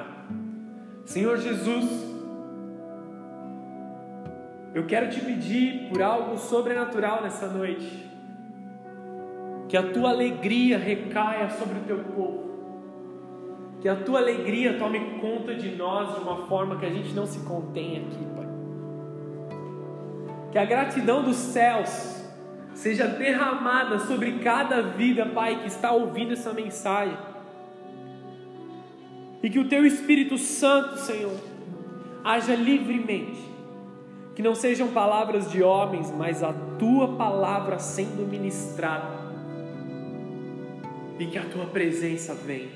orar. Senhor Jesus, eu quero te pedir por algo sobrenatural nessa noite. Que a tua alegria recaia sobre o teu povo. Que a tua alegria tome conta de nós de uma forma que a gente não se contém aqui, Pai. Que a gratidão dos céus seja derramada sobre cada vida, Pai, que está ouvindo essa mensagem. E que o Teu Espírito Santo, Senhor, haja livremente. Que não sejam palavras de homens, mas a Tua palavra sendo ministrada. E que a Tua presença venha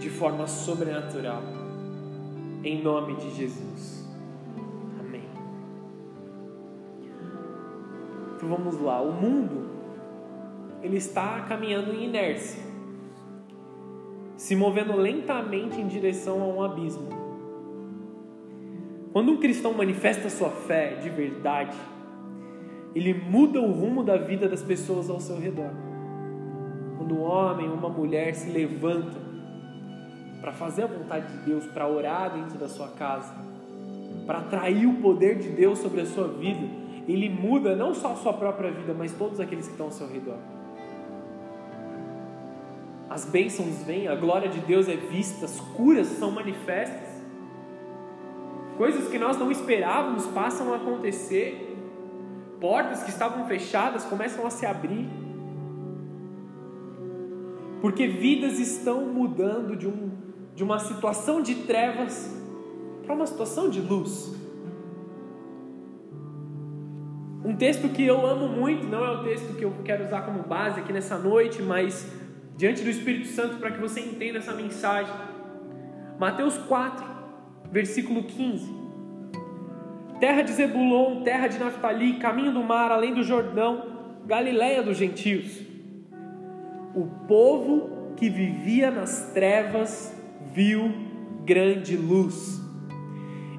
de forma sobrenatural. Em nome de Jesus. Então vamos lá, o mundo ele está caminhando em inércia, se movendo lentamente em direção a um abismo. Quando um cristão manifesta sua fé de verdade, ele muda o rumo da vida das pessoas ao seu redor. Quando um homem ou uma mulher se levanta para fazer a vontade de Deus, para orar dentro da sua casa, para atrair o poder de Deus sobre a sua vida, ele muda não só a sua própria vida, mas todos aqueles que estão ao seu redor. As bênçãos vêm, a glória de Deus é vista, as curas são manifestas. Coisas que nós não esperávamos passam a acontecer. Portas que estavam fechadas começam a se abrir. Porque vidas estão mudando de, um, de uma situação de trevas para uma situação de luz. Um texto que eu amo muito, não é o texto que eu quero usar como base aqui nessa noite, mas diante do Espírito Santo para que você entenda essa mensagem. Mateus 4, versículo 15. Terra de Zebulon, terra de Naftali, caminho do mar, além do Jordão, Galiléia dos gentios. O povo que vivia nas trevas viu grande luz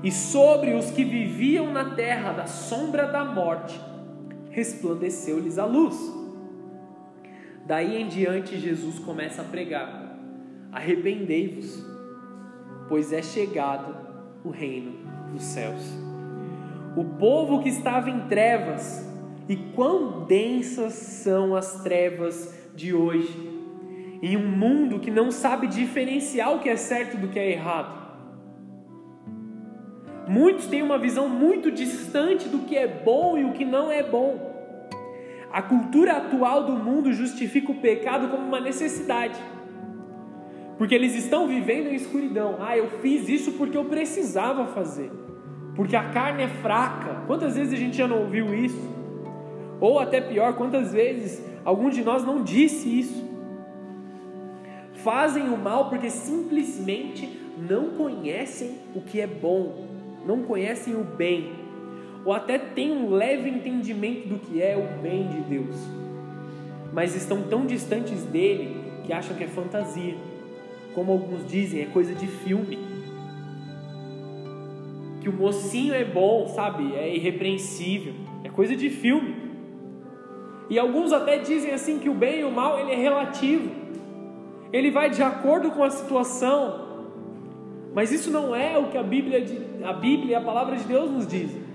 e sobre os que viviam na terra da sombra da morte resplandeceu-lhes a luz. Daí em diante, Jesus começa a pregar: Arrependei-vos, pois é chegado o reino dos céus. O povo que estava em trevas, e quão densas são as trevas de hoje, em um mundo que não sabe diferenciar o que é certo do que é errado Muitos têm uma visão muito distante do que é bom e o que não é bom. A cultura atual do mundo justifica o pecado como uma necessidade. Porque eles estão vivendo em escuridão. Ah, eu fiz isso porque eu precisava fazer. Porque a carne é fraca. Quantas vezes a gente já não ouviu isso? Ou até pior, quantas vezes algum de nós não disse isso? Fazem o mal porque simplesmente não conhecem o que é bom não conhecem o bem, ou até têm um leve entendimento do que é o bem de Deus, mas estão tão distantes dele que acham que é fantasia, como alguns dizem, é coisa de filme. Que o mocinho é bom, sabe? É irrepreensível, é coisa de filme. E alguns até dizem assim que o bem e o mal ele é relativo. Ele vai de acordo com a situação, mas isso não é o que a Bíblia, a Bíblia e a palavra de Deus nos dizem.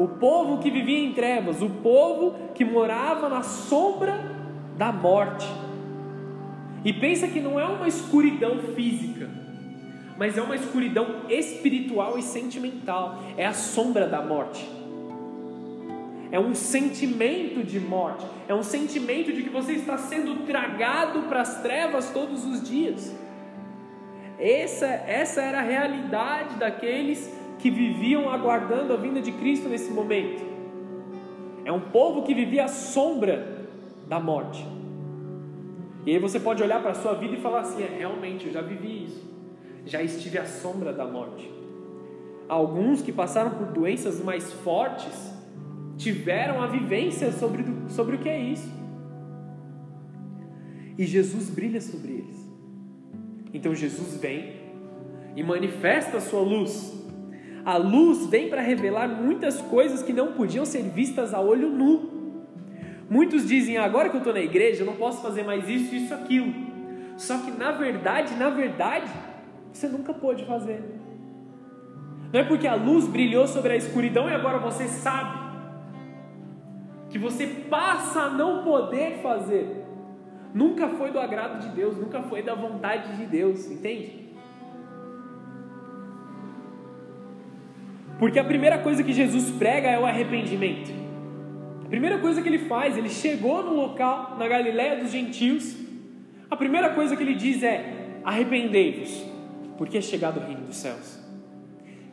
O povo que vivia em trevas, o povo que morava na sombra da morte. E pensa que não é uma escuridão física, mas é uma escuridão espiritual e sentimental. É a sombra da morte. É um sentimento de morte. É um sentimento de que você está sendo tragado para as trevas todos os dias. Essa, essa era a realidade daqueles que viviam aguardando a vinda de Cristo nesse momento. É um povo que vivia à sombra da morte. E aí você pode olhar para a sua vida e falar assim: é, realmente, eu já vivi isso. Já estive à sombra da morte. Alguns que passaram por doenças mais fortes tiveram a vivência sobre, sobre o que é isso. E Jesus brilha sobre eles. Então Jesus vem e manifesta a sua luz. A luz vem para revelar muitas coisas que não podiam ser vistas a olho nu. Muitos dizem: agora que eu estou na igreja, eu não posso fazer mais isso, isso, aquilo. Só que na verdade, na verdade, você nunca pôde fazer. Não é porque a luz brilhou sobre a escuridão e agora você sabe que você passa a não poder fazer. Nunca foi do agrado de Deus, nunca foi da vontade de Deus, entende? Porque a primeira coisa que Jesus prega é o arrependimento. A primeira coisa que ele faz, ele chegou no local, na Galiléia dos gentios, a primeira coisa que ele diz é: arrependei-vos, porque é chegado o reino dos céus.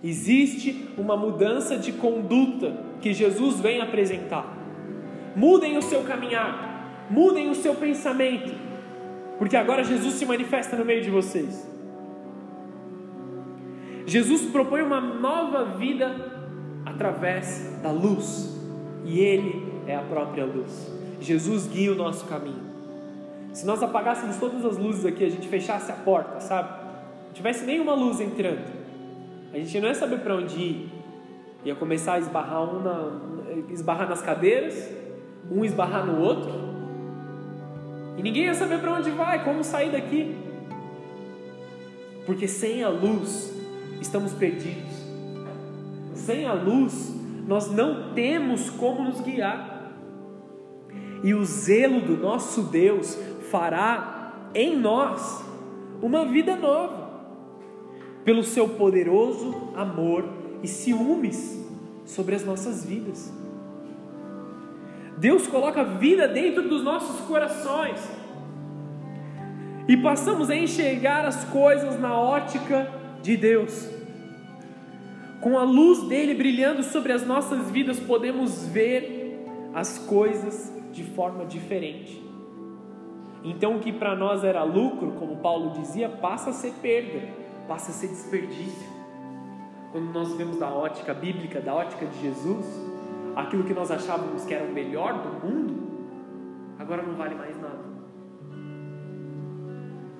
Existe uma mudança de conduta que Jesus vem apresentar. Mudem o seu caminhar, mudem o seu pensamento, porque agora Jesus se manifesta no meio de vocês. Jesus propõe uma nova vida através da luz, e Ele é a própria luz. Jesus guia o nosso caminho. Se nós apagássemos todas as luzes aqui, a gente fechasse a porta, sabe? Não tivesse nenhuma luz entrando, a gente não ia saber para onde ir. Ia começar a esbarrar, um na, esbarrar nas cadeiras, um esbarrar no outro, e ninguém ia saber para onde vai, como sair daqui. Porque sem a luz, estamos perdidos. Sem a luz, nós não temos como nos guiar. E o zelo do nosso Deus fará em nós uma vida nova, pelo seu poderoso amor e ciúmes sobre as nossas vidas. Deus coloca vida dentro dos nossos corações e passamos a enxergar as coisas na ótica de Deus. Com a luz dele brilhando sobre as nossas vidas, podemos ver as coisas de forma diferente. Então, o que para nós era lucro, como Paulo dizia, passa a ser perda, passa a ser desperdício. Quando nós vemos da ótica bíblica, da ótica de Jesus, aquilo que nós achávamos que era o melhor do mundo, agora não vale mais.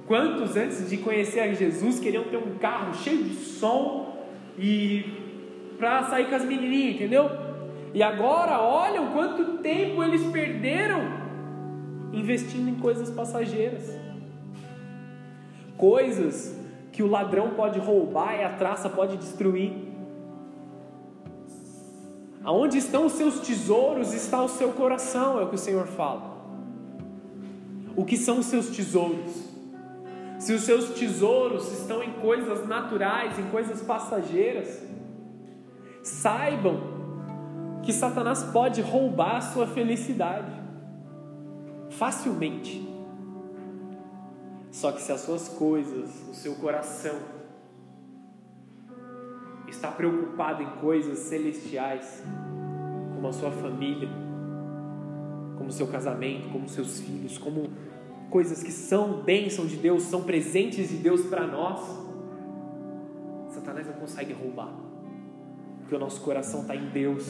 Quantos antes de conhecer a Jesus queriam ter um carro cheio de som e para sair com as menininhas, entendeu? E agora olham quanto tempo eles perderam investindo em coisas passageiras. Coisas que o ladrão pode roubar e a traça pode destruir. Aonde estão os seus tesouros está o seu coração, é o que o Senhor fala. O que são os seus tesouros? Se os seus tesouros estão em coisas naturais, em coisas passageiras, saibam que Satanás pode roubar a sua felicidade facilmente. Só que se as suas coisas, o seu coração está preocupado em coisas celestiais, como a sua família, como o seu casamento, como seus filhos, como coisas que são bênção de Deus, são presentes de Deus para nós, Satanás não consegue roubar, porque o nosso coração está em Deus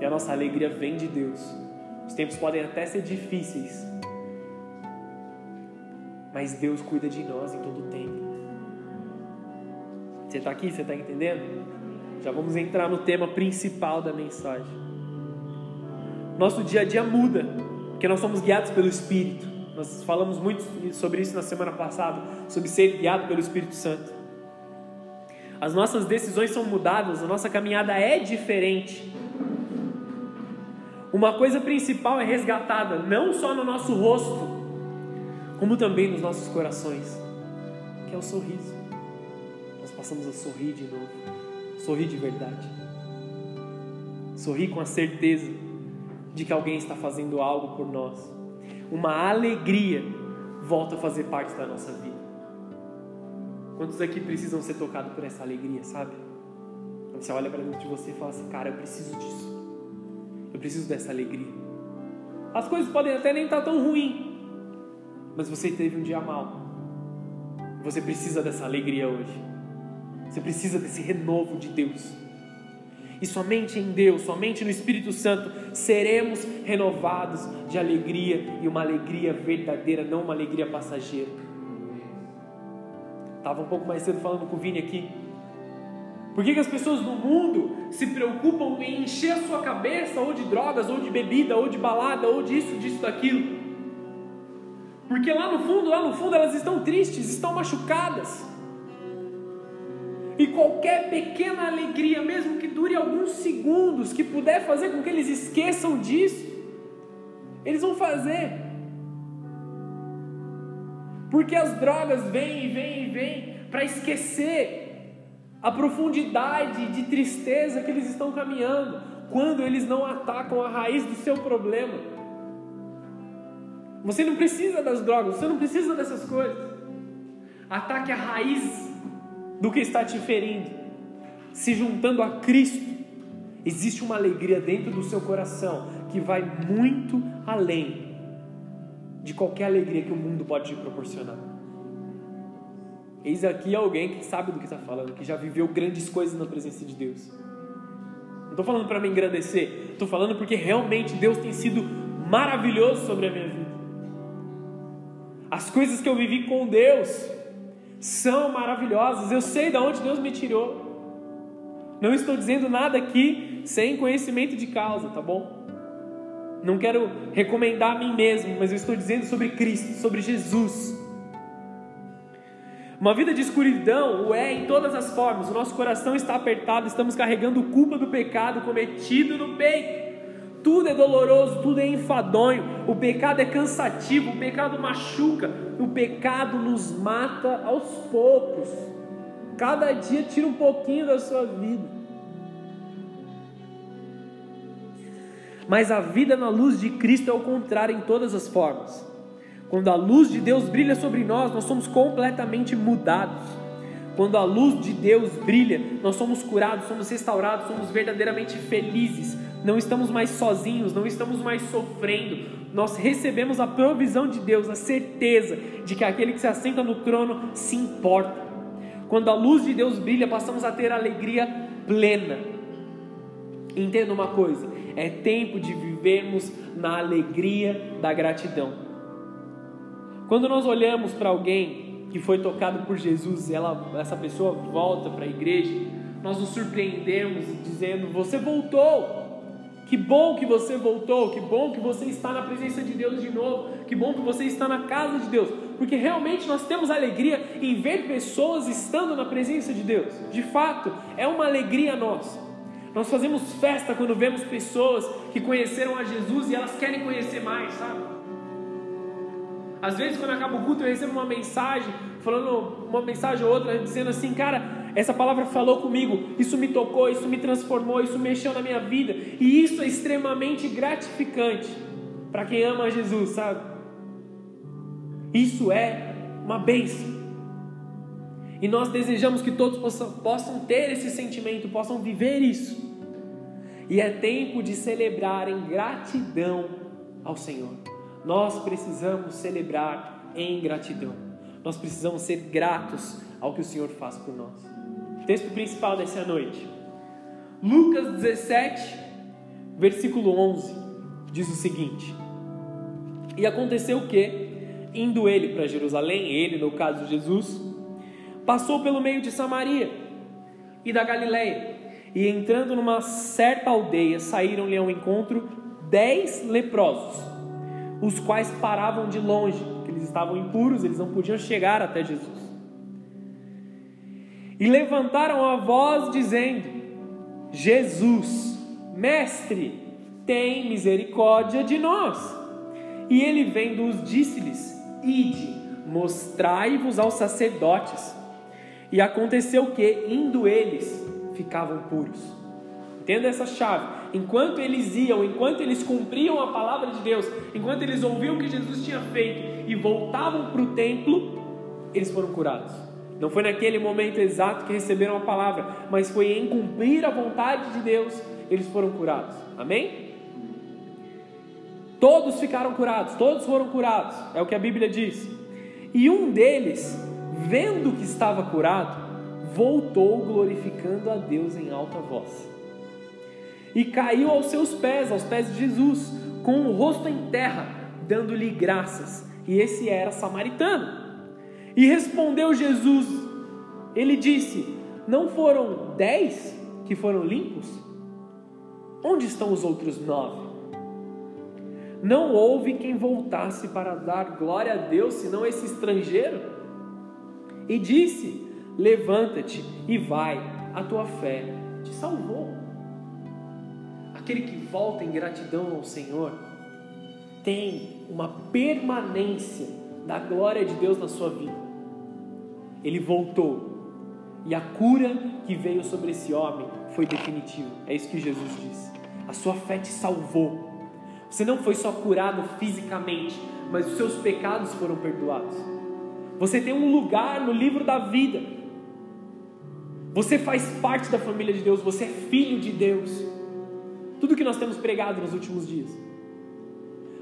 e a nossa alegria vem de Deus. Os tempos podem até ser difíceis, mas Deus cuida de nós em todo o tempo. Você está aqui? Você está entendendo? Já vamos entrar no tema principal da mensagem. Nosso dia a dia muda, porque nós somos guiados pelo Espírito. Nós falamos muito sobre isso na semana passada, sobre ser guiado pelo Espírito Santo. As nossas decisões são mudadas, a nossa caminhada é diferente. Uma coisa principal é resgatada, não só no nosso rosto, como também nos nossos corações, que é o sorriso. Nós passamos a sorrir de novo, sorrir de verdade, sorrir com a certeza de que alguém está fazendo algo por nós uma alegria volta a fazer parte da nossa vida. Quantos aqui precisam ser tocados por essa alegria, sabe? Quando você olha para dentro de você e fala assim, cara, eu preciso disso. Eu preciso dessa alegria. As coisas podem até nem estar tão ruins, mas você teve um dia mal. Você precisa dessa alegria hoje. Você precisa desse renovo de Deus. E somente em Deus, somente no Espírito Santo, seremos renovados de alegria e uma alegria verdadeira, não uma alegria passageira. Estava um pouco mais cedo falando com o Vini aqui. Por que, que as pessoas no mundo se preocupam em encher a sua cabeça ou de drogas, ou de bebida, ou de balada, ou disso, disso, daquilo? Porque lá no fundo, lá no fundo, elas estão tristes, estão machucadas. E qualquer pequena alegria, mesmo que dure alguns segundos, que puder fazer com que eles esqueçam disso, eles vão fazer. Porque as drogas vêm e vêm e vêm para esquecer a profundidade de tristeza que eles estão caminhando, quando eles não atacam a raiz do seu problema. Você não precisa das drogas, você não precisa dessas coisas. Ataque a raiz do que está te ferindo, se juntando a Cristo, existe uma alegria dentro do seu coração que vai muito além de qualquer alegria que o mundo pode te proporcionar. Eis aqui alguém que sabe do que está falando, que já viveu grandes coisas na presença de Deus. Não estou falando para me engrandecer, estou falando porque realmente Deus tem sido maravilhoso sobre a minha vida. As coisas que eu vivi com Deus, são maravilhosas. Eu sei de onde Deus me tirou. Não estou dizendo nada aqui sem conhecimento de causa, tá bom? Não quero recomendar a mim mesmo, mas eu estou dizendo sobre Cristo, sobre Jesus. Uma vida de escuridão o é em todas as formas. O nosso coração está apertado, estamos carregando culpa do pecado cometido no peito. Tudo é doloroso, tudo é enfadonho, o pecado é cansativo, o pecado machuca, o pecado nos mata aos poucos. Cada dia tira um pouquinho da sua vida. Mas a vida na luz de Cristo é o contrário em todas as formas. Quando a luz de Deus brilha sobre nós, nós somos completamente mudados. Quando a luz de Deus brilha, nós somos curados, somos restaurados, somos verdadeiramente felizes não estamos mais sozinhos, não estamos mais sofrendo. Nós recebemos a provisão de Deus, a certeza de que aquele que se assenta no trono se importa. Quando a luz de Deus brilha, passamos a ter alegria plena. Entenda uma coisa: é tempo de vivermos na alegria da gratidão. Quando nós olhamos para alguém que foi tocado por Jesus, ela, essa pessoa volta para a igreja, nós nos surpreendemos dizendo: Você voltou, que bom que você voltou, que bom que você está na presença de Deus de novo, que bom que você está na casa de Deus, porque realmente nós temos alegria em ver pessoas estando na presença de Deus. De fato, é uma alegria nossa. Nós fazemos festa quando vemos pessoas que conheceram a Jesus e elas querem conhecer mais, sabe? Às vezes, quando acaba o culto, eu recebo uma mensagem, falando uma mensagem ou outra, dizendo assim, cara, essa palavra falou comigo, isso me tocou, isso me transformou, isso mexeu na minha vida, e isso é extremamente gratificante para quem ama Jesus, sabe? Isso é uma bênção. E nós desejamos que todos possam, possam ter esse sentimento, possam viver isso. E é tempo de celebrar em gratidão ao Senhor. Nós precisamos celebrar em gratidão. Nós precisamos ser gratos ao que o Senhor faz por nós. Texto principal dessa noite. Lucas 17, versículo 11, diz o seguinte: E aconteceu que, indo ele para Jerusalém, ele, no caso de Jesus, passou pelo meio de Samaria e da Galiléia, e entrando numa certa aldeia, saíram-lhe ao encontro dez leprosos, os quais paravam de longe, porque eles estavam impuros, eles não podiam chegar até Jesus e levantaram a voz dizendo: Jesus, Mestre, tem misericórdia de nós. E ele vendo-os disse-lhes: Ide, mostrai-vos aos sacerdotes. E aconteceu que, indo eles, ficavam puros. Entenda essa chave. Enquanto eles iam, enquanto eles cumpriam a palavra de Deus, enquanto eles ouviam o que Jesus tinha feito e voltavam para o templo, eles foram curados. Não foi naquele momento exato que receberam a palavra, mas foi em cumprir a vontade de Deus, eles foram curados. Amém? Todos ficaram curados, todos foram curados, é o que a Bíblia diz. E um deles, vendo que estava curado, voltou glorificando a Deus em alta voz. E caiu aos seus pés, aos pés de Jesus, com o rosto em terra, dando-lhe graças. E esse era samaritano. E respondeu Jesus, ele disse: Não foram dez que foram limpos? Onde estão os outros nove? não houve quem voltasse para dar glória a Deus, senão esse estrangeiro. E disse: Levanta-te e vai, a tua fé te salvou. Aquele que volta em gratidão ao Senhor tem uma permanência da glória de Deus na sua vida. Ele voltou e a cura que veio sobre esse homem foi definitiva. É isso que Jesus disse. A sua fé te salvou. Você não foi só curado fisicamente, mas os seus pecados foram perdoados. Você tem um lugar no livro da vida. Você faz parte da família de Deus, você é filho de Deus. Tudo que nós temos pregado nos últimos dias.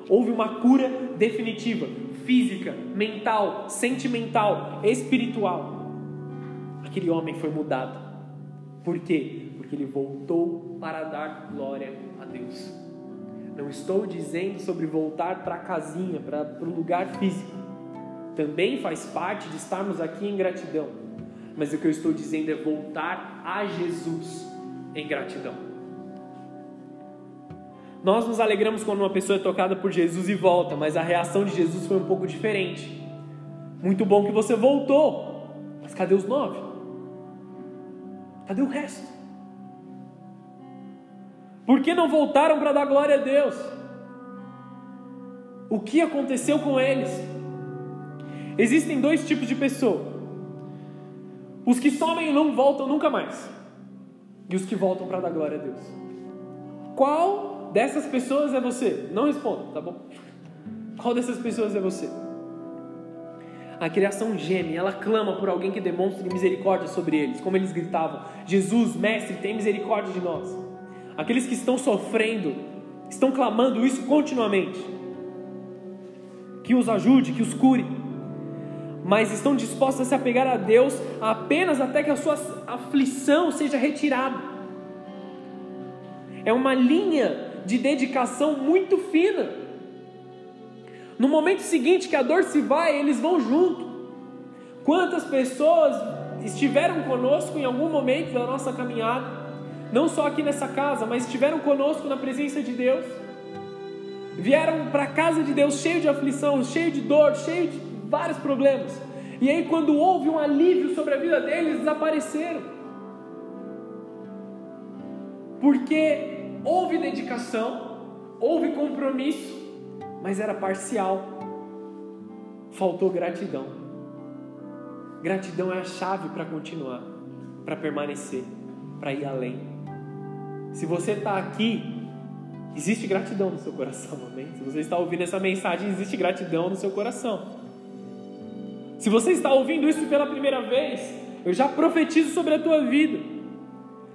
Houve uma cura definitiva, física, mental, sentimental, espiritual. Aquele homem foi mudado. Por quê? Porque ele voltou para dar glória a Deus. Não estou dizendo sobre voltar para a casinha, para o lugar físico. Também faz parte de estarmos aqui em gratidão. Mas o que eu estou dizendo é voltar a Jesus em gratidão. Nós nos alegramos quando uma pessoa é tocada por Jesus e volta, mas a reação de Jesus foi um pouco diferente. Muito bom que você voltou, mas cadê os nove? Cadê o resto? Por que não voltaram para dar glória a Deus? O que aconteceu com eles? Existem dois tipos de pessoa: os que somem e não voltam nunca mais, e os que voltam para dar glória a Deus. Qual dessas pessoas é você? Não responda, tá bom? Qual dessas pessoas é você? A criação geme, ela clama por alguém que demonstre misericórdia sobre eles, como eles gritavam: Jesus, Mestre, tem misericórdia de nós. Aqueles que estão sofrendo, estão clamando isso continuamente. Que os ajude, que os cure. Mas estão dispostos a se apegar a Deus apenas até que a sua aflição seja retirada. É uma linha de dedicação muito fina. No momento seguinte que a dor se vai, eles vão junto. Quantas pessoas estiveram conosco em algum momento da nossa caminhada não só aqui nessa casa, mas estiveram conosco na presença de Deus. Vieram para a casa de Deus cheio de aflição, cheio de dor, cheio de vários problemas. E aí, quando houve um alívio sobre a vida deles, desapareceram. Porque houve dedicação, houve compromisso, mas era parcial. Faltou gratidão. Gratidão é a chave para continuar, para permanecer, para ir além. Se você está aqui, existe gratidão no seu coração, amém? Se você está ouvindo essa mensagem, existe gratidão no seu coração. Se você está ouvindo isso pela primeira vez, eu já profetizo sobre a tua vida.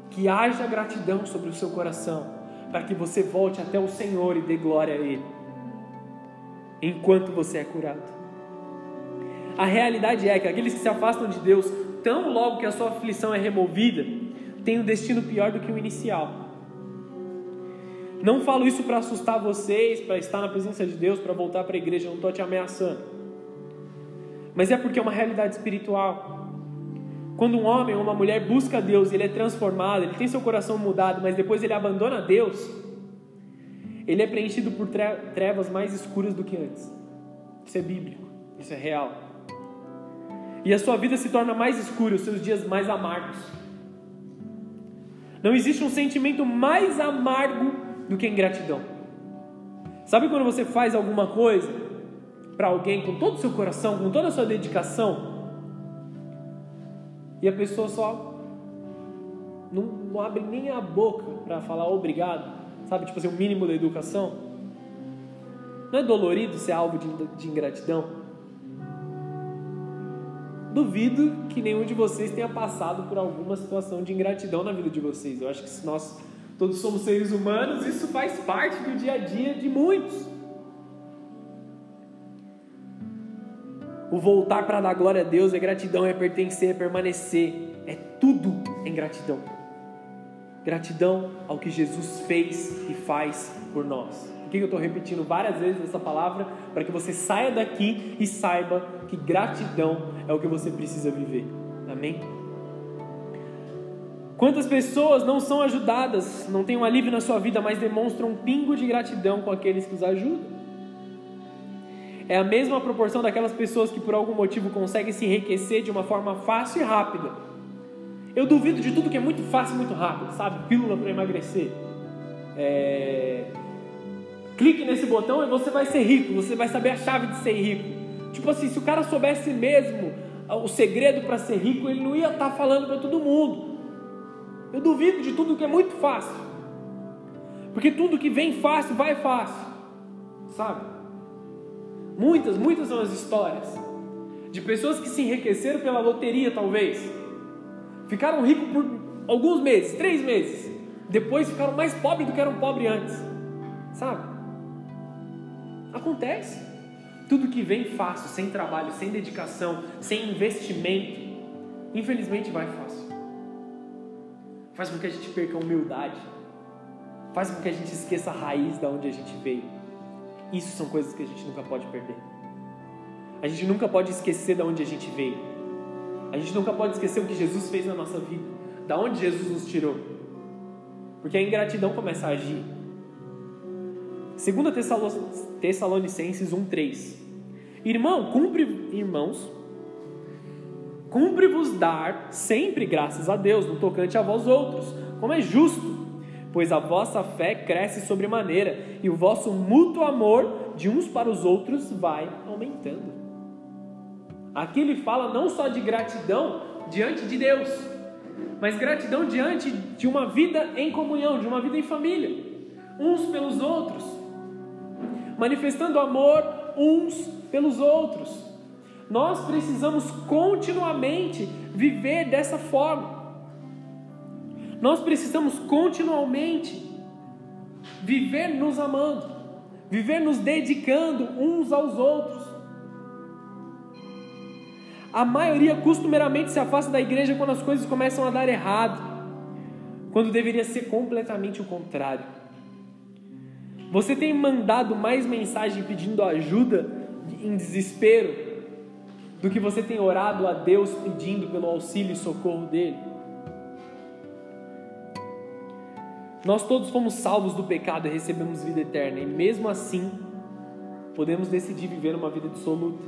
Que haja gratidão sobre o seu coração, para que você volte até o Senhor e dê glória a Ele, enquanto você é curado. A realidade é que aqueles que se afastam de Deus, tão logo que a sua aflição é removida, têm um destino pior do que o inicial. Não falo isso para assustar vocês, para estar na presença de Deus, para voltar para a igreja, não estou te ameaçando. Mas é porque é uma realidade espiritual. Quando um homem ou uma mulher busca Deus, ele é transformado, ele tem seu coração mudado, mas depois ele abandona Deus, ele é preenchido por trevas mais escuras do que antes. Isso é bíblico, isso é real. E a sua vida se torna mais escura, os seus dias mais amargos. Não existe um sentimento mais amargo do que ingratidão. Sabe quando você faz alguma coisa para alguém com todo o seu coração, com toda a sua dedicação, e a pessoa só não, não abre nem a boca para falar obrigado, sabe? Tipo assim, o mínimo da educação. Não é dolorido ser alvo de, de ingratidão? Duvido que nenhum de vocês tenha passado por alguma situação de ingratidão na vida de vocês. Eu acho que se nós Todos somos seres humanos, isso faz parte do dia a dia de muitos. O voltar para dar glória a Deus é gratidão, é pertencer, é permanecer, é tudo em gratidão. Gratidão ao que Jesus fez e faz por nós. Por que eu estou repetindo várias vezes essa palavra? Para que você saia daqui e saiba que gratidão é o que você precisa viver. Amém? Quantas pessoas não são ajudadas, não têm um alívio na sua vida, mas demonstram um pingo de gratidão com aqueles que os ajudam? É a mesma proporção daquelas pessoas que por algum motivo conseguem se enriquecer de uma forma fácil e rápida. Eu duvido de tudo que é muito fácil e muito rápido, sabe? Pílula para emagrecer. É... Clique nesse botão e você vai ser rico, você vai saber a chave de ser rico. Tipo assim, se o cara soubesse mesmo o segredo para ser rico, ele não ia estar tá falando para todo mundo. Eu duvido de tudo que é muito fácil. Porque tudo que vem fácil vai fácil. Sabe? Muitas, muitas são as histórias de pessoas que se enriqueceram pela loteria, talvez. Ficaram ricos por alguns meses, três meses. Depois ficaram mais pobres do que eram pobres antes. Sabe? Acontece. Tudo que vem fácil, sem trabalho, sem dedicação, sem investimento, infelizmente vai fácil. Faz com que a gente perca a humildade. Faz com que a gente esqueça a raiz da onde a gente veio. Isso são coisas que a gente nunca pode perder. A gente nunca pode esquecer de onde a gente veio. A gente nunca pode esquecer o que Jesus fez na nossa vida, da onde Jesus nos tirou. Porque a ingratidão começa a agir. 2 Tessalonicenses 1:3. Irmão, cumpre, irmãos, cumpre-vos dar sempre graças a Deus no tocante a vós outros, como é justo pois a vossa fé cresce sobremaneira e o vosso mútuo amor de uns para os outros vai aumentando. Aqui ele fala não só de gratidão diante de Deus, mas gratidão diante de uma vida em comunhão, de uma vida em família, uns pelos outros, manifestando amor uns pelos outros. Nós precisamos continuamente viver dessa forma. Nós precisamos continuamente viver nos amando, viver nos dedicando uns aos outros. A maioria costumeiramente se afasta da igreja quando as coisas começam a dar errado, quando deveria ser completamente o contrário. Você tem mandado mais mensagem pedindo ajuda em desespero do que você tem orado a Deus pedindo pelo auxílio e socorro dele? Nós todos fomos salvos do pecado e recebemos vida eterna, e mesmo assim, podemos decidir viver uma vida dissoluta.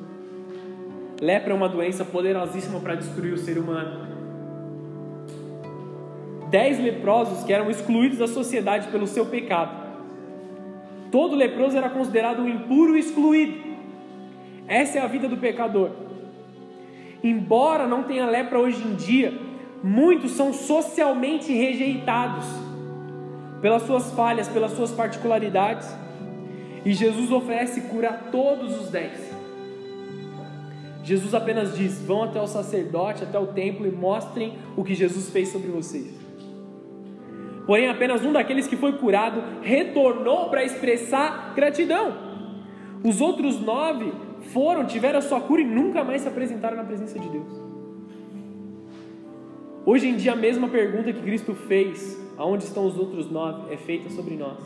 Lepra é uma doença poderosíssima para destruir o ser humano. Dez leprosos que eram excluídos da sociedade pelo seu pecado. Todo leproso era considerado um impuro e excluído. Essa é a vida do pecador. Embora não tenha lepra hoje em dia, muitos são socialmente rejeitados pelas suas falhas, pelas suas particularidades. E Jesus oferece cura a todos os dez. Jesus apenas diz: vão até o sacerdote, até o templo e mostrem o que Jesus fez sobre vocês. Porém, apenas um daqueles que foi curado retornou para expressar gratidão. Os outros nove foram, tiveram a sua cura e nunca mais se apresentaram na presença de Deus. Hoje em dia, a mesma pergunta que Cristo fez aonde estão os outros nove, é feita sobre nós.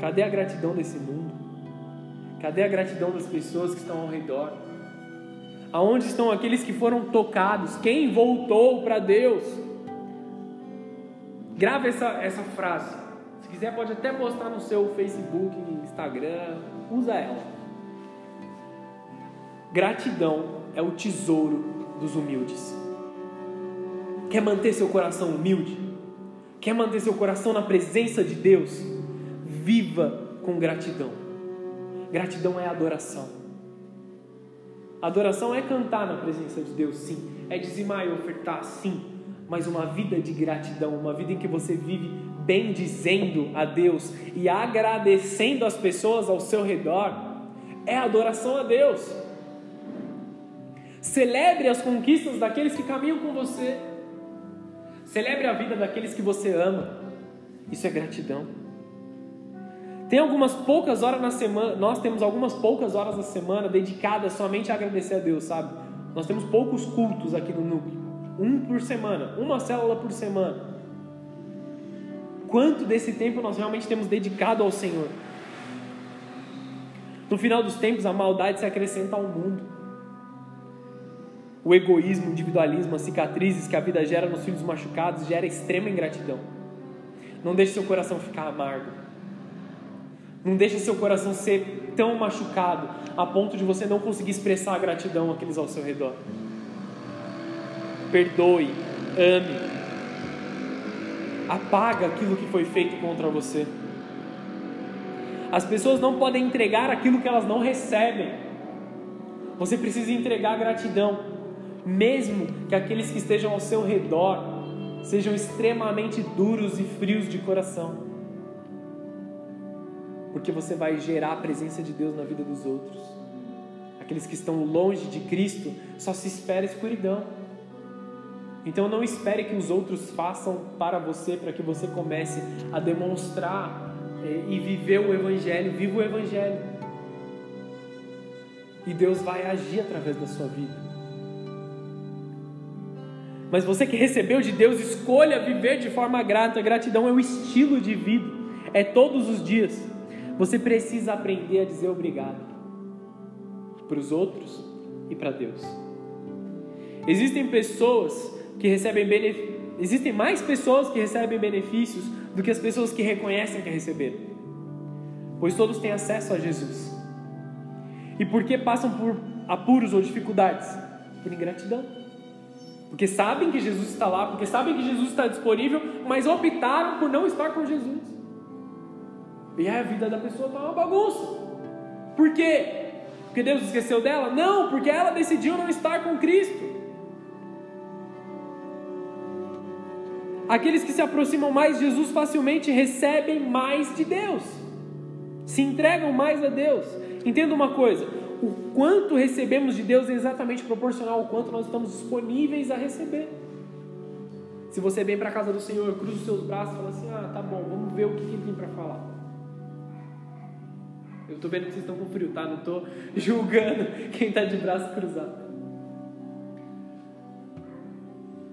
Cadê a gratidão desse mundo? Cadê a gratidão das pessoas que estão ao redor? Aonde estão aqueles que foram tocados? Quem voltou para Deus? Grave essa, essa frase. Se quiser, pode até postar no seu Facebook, Instagram. Usa ela. Gratidão é o tesouro dos humildes. Quer manter seu coração humilde? Quer manter seu coração na presença de Deus? Viva com gratidão. Gratidão é adoração. Adoração é cantar na presença de Deus, sim. É dizimar e ofertar, sim. Mas uma vida de gratidão, uma vida em que você vive bendizendo a Deus e agradecendo as pessoas ao seu redor, é adoração a Deus. Celebre as conquistas daqueles que caminham com você. Celebre a vida daqueles que você ama. Isso é gratidão. Tem algumas poucas horas na semana, nós temos algumas poucas horas na semana dedicadas somente a agradecer a Deus, sabe? Nós temos poucos cultos aqui no núcleo. Um por semana, uma célula por semana. Quanto desse tempo nós realmente temos dedicado ao Senhor? No final dos tempos, a maldade se acrescenta ao mundo. O egoísmo, o individualismo, as cicatrizes que a vida gera nos filhos machucados gera extrema ingratidão. Não deixe seu coração ficar amargo. Não deixe seu coração ser tão machucado a ponto de você não conseguir expressar a gratidão àqueles ao seu redor. Perdoe, ame. Apaga aquilo que foi feito contra você. As pessoas não podem entregar aquilo que elas não recebem. Você precisa entregar gratidão, mesmo que aqueles que estejam ao seu redor sejam extremamente duros e frios de coração porque você vai gerar a presença de Deus na vida dos outros. Aqueles que estão longe de Cristo só se espera escuridão. Então não espere que os outros façam para você para que você comece a demonstrar eh, e viver o Evangelho. Viva o Evangelho. E Deus vai agir através da sua vida. Mas você que recebeu de Deus, escolha viver de forma grata. Gratidão é o estilo de vida, é todos os dias. Você precisa aprender a dizer obrigado para os outros e para Deus. Existem pessoas que recebem benefícios, existem mais pessoas que recebem benefícios do que as pessoas que reconhecem que receberam. Pois todos têm acesso a Jesus. E por que passam por apuros ou dificuldades? Por ingratidão. Porque sabem que Jesus está lá, porque sabem que Jesus está disponível, mas optaram por não estar com Jesus. E aí a vida da pessoa está uma bagunça. Por quê? Porque Deus esqueceu dela? Não, porque ela decidiu não estar com Cristo. Aqueles que se aproximam mais de Jesus facilmente recebem mais de Deus, se entregam mais a Deus. Entenda uma coisa: o quanto recebemos de Deus é exatamente proporcional ao quanto nós estamos disponíveis a receber. Se você vem para a casa do Senhor, cruza os seus braços e fala assim: Ah, tá bom, vamos ver o que ele tem para falar. Eu estou vendo que vocês estão com frio, tá? Não estou julgando quem está de braço cruzado.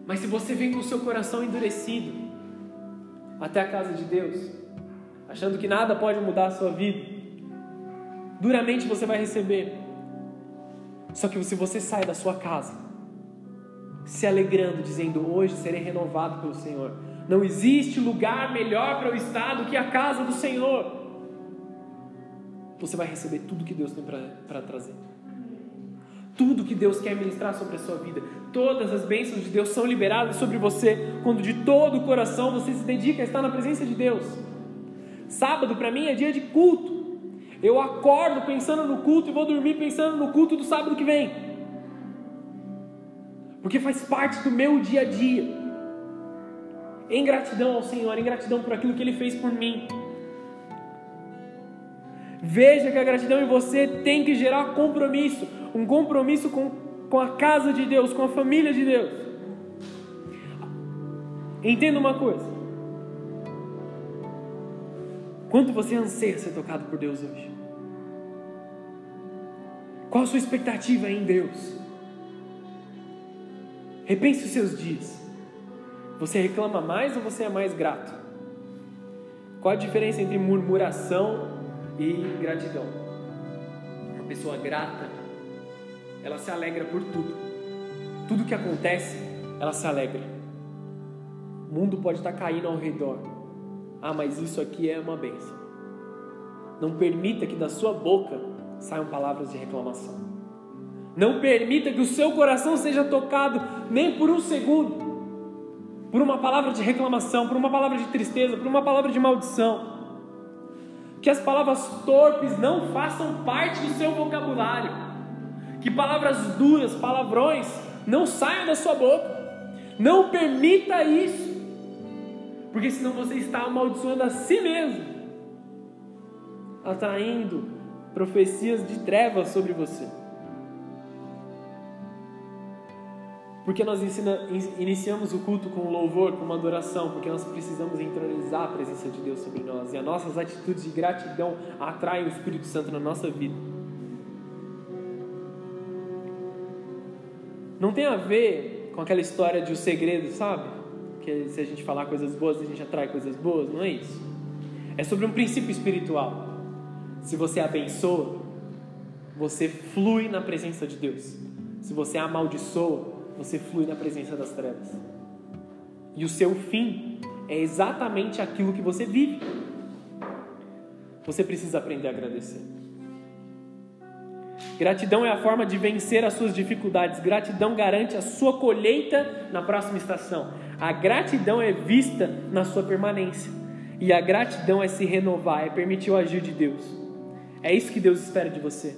Mas se você vem com o seu coração endurecido até a casa de Deus, achando que nada pode mudar a sua vida, duramente você vai receber. Só que se você sai da sua casa, se alegrando, dizendo: Hoje serei renovado pelo Senhor. Não existe lugar melhor para o estado que a casa do Senhor você vai receber tudo que Deus tem para trazer. Tudo que Deus quer ministrar sobre a sua vida, todas as bênçãos de Deus são liberadas sobre você quando de todo o coração você se dedica a estar na presença de Deus. Sábado para mim é dia de culto. Eu acordo pensando no culto e vou dormir pensando no culto do sábado que vem. Porque faz parte do meu dia a dia. Em gratidão ao Senhor, em gratidão por aquilo que Ele fez por mim. Veja que a gratidão em você tem que gerar compromisso um compromisso com, com a casa de Deus, com a família de Deus. Entenda uma coisa: quanto você anseia ser tocado por Deus hoje? Qual a sua expectativa em Deus? Repense os seus dias. Você reclama mais ou você é mais grato? Qual a diferença entre murmuração e gratidão. Uma pessoa grata, ela se alegra por tudo. Tudo que acontece, ela se alegra. O mundo pode estar caindo ao redor. Ah, mas isso aqui é uma benção. Não permita que da sua boca saiam palavras de reclamação. Não permita que o seu coração seja tocado nem por um segundo por uma palavra de reclamação, por uma palavra de tristeza, por uma palavra de maldição que as palavras torpes não façam parte do seu vocabulário, que palavras duras, palavrões, não saiam da sua boca. Não permita isso, porque senão você está amaldiçoando a si mesmo, atraindo profecias de trevas sobre você. Porque nós ensina, iniciamos o culto com louvor, com uma adoração, porque nós precisamos entronizar a presença de Deus sobre nós e as nossas atitudes de gratidão atraem o Espírito Santo na nossa vida. Não tem a ver com aquela história de o segredo, sabe? Que se a gente falar coisas boas, a gente atrai coisas boas, não é isso? É sobre um princípio espiritual. Se você abençoa, você flui na presença de Deus. Se você amaldiçoa, você flui na presença das trevas. E o seu fim é exatamente aquilo que você vive. Você precisa aprender a agradecer. Gratidão é a forma de vencer as suas dificuldades. Gratidão garante a sua colheita na próxima estação. A gratidão é vista na sua permanência. E a gratidão é se renovar, é permitir o agir de Deus. É isso que Deus espera de você.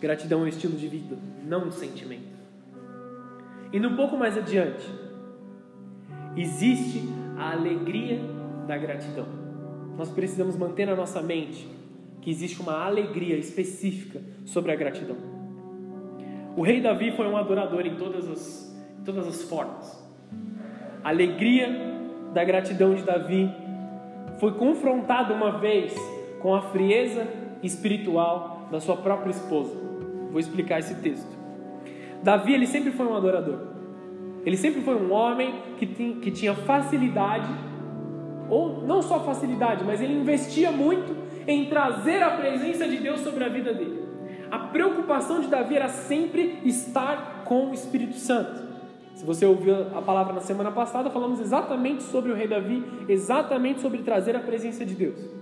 Gratidão é um estilo de vida, não um sentimento. Indo um pouco mais adiante, existe a alegria da gratidão. Nós precisamos manter na nossa mente que existe uma alegria específica sobre a gratidão. O rei Davi foi um adorador em todas as, em todas as formas. A alegria da gratidão de Davi foi confrontado uma vez com a frieza espiritual da sua própria esposa. Vou explicar esse texto. Davi ele sempre foi um adorador. Ele sempre foi um homem que, que tinha facilidade, ou não só facilidade, mas ele investia muito em trazer a presença de Deus sobre a vida dele. A preocupação de Davi era sempre estar com o Espírito Santo. Se você ouviu a palavra na semana passada, falamos exatamente sobre o rei Davi, exatamente sobre trazer a presença de Deus.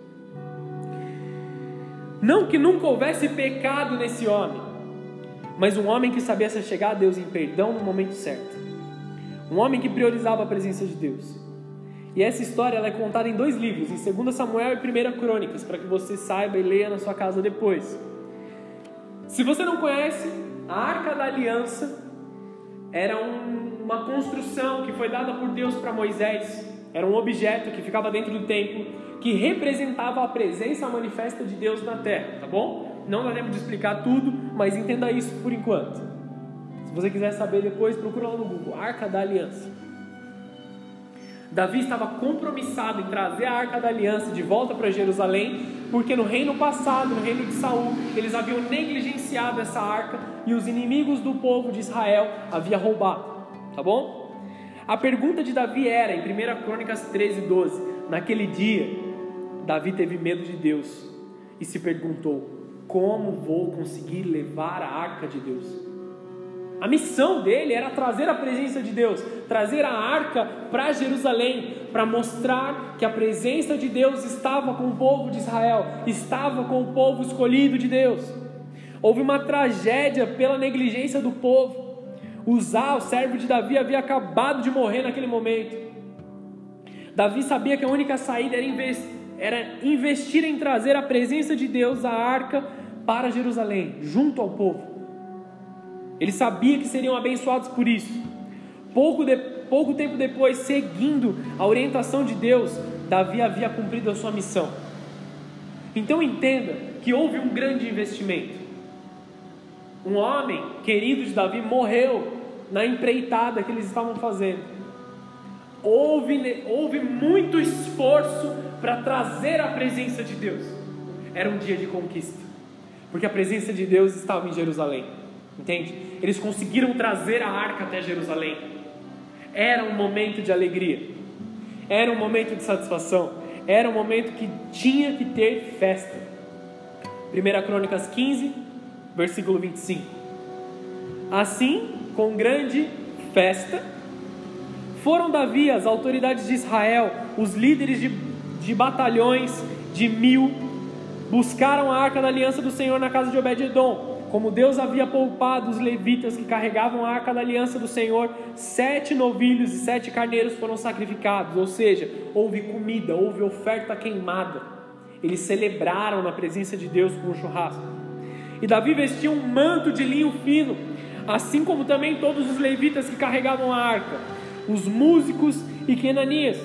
Não que nunca houvesse pecado nesse homem, mas um homem que sabia se chegar a Deus em perdão no momento certo. Um homem que priorizava a presença de Deus. E essa história é contada em dois livros, em 2 Samuel e 1 Crônicas, para que você saiba e leia na sua casa depois. Se você não conhece, a Arca da Aliança era um, uma construção que foi dada por Deus para Moisés. Era um objeto que ficava dentro do templo, que representava a presença manifesta de Deus na terra, tá bom? Não dá tempo de explicar tudo, mas entenda isso por enquanto. Se você quiser saber depois, procura lá no Google, Arca da Aliança. Davi estava compromissado em trazer a Arca da Aliança de volta para Jerusalém, porque no reino passado, no reino de Saul, eles haviam negligenciado essa arca e os inimigos do povo de Israel haviam roubado. Tá bom? A pergunta de Davi era, em 1 Crônicas 13, 12, naquele dia, Davi teve medo de Deus e se perguntou: como vou conseguir levar a arca de Deus? A missão dele era trazer a presença de Deus, trazer a arca para Jerusalém, para mostrar que a presença de Deus estava com o povo de Israel, estava com o povo escolhido de Deus. Houve uma tragédia pela negligência do povo. Uzá, o servo de Davi, havia acabado de morrer naquele momento. Davi sabia que a única saída era investir, era investir em trazer a presença de Deus, a arca, para Jerusalém, junto ao povo. Ele sabia que seriam abençoados por isso. Pouco, de, pouco tempo depois, seguindo a orientação de Deus, Davi havia cumprido a sua missão. Então entenda que houve um grande investimento. Um homem querido de Davi morreu na empreitada que eles estavam fazendo. Houve, houve muito esforço para trazer a presença de Deus. Era um dia de conquista, porque a presença de Deus estava em Jerusalém. Entende? Eles conseguiram trazer a arca até Jerusalém. Era um momento de alegria. Era um momento de satisfação. Era um momento que tinha que ter festa. 1 Crônicas 15, versículo 25. Assim, com grande festa, foram Davi, as autoridades de Israel, os líderes de, de batalhões de mil, buscaram a arca da aliança do Senhor na casa de Obed-Edom como Deus havia poupado os levitas que carregavam a arca da aliança do Senhor, sete novilhos e sete carneiros foram sacrificados, ou seja, houve comida, houve oferta queimada. Eles celebraram na presença de Deus com um churrasco. E Davi vestia um manto de linho fino, assim como também todos os levitas que carregavam a arca, os músicos e Kenanias,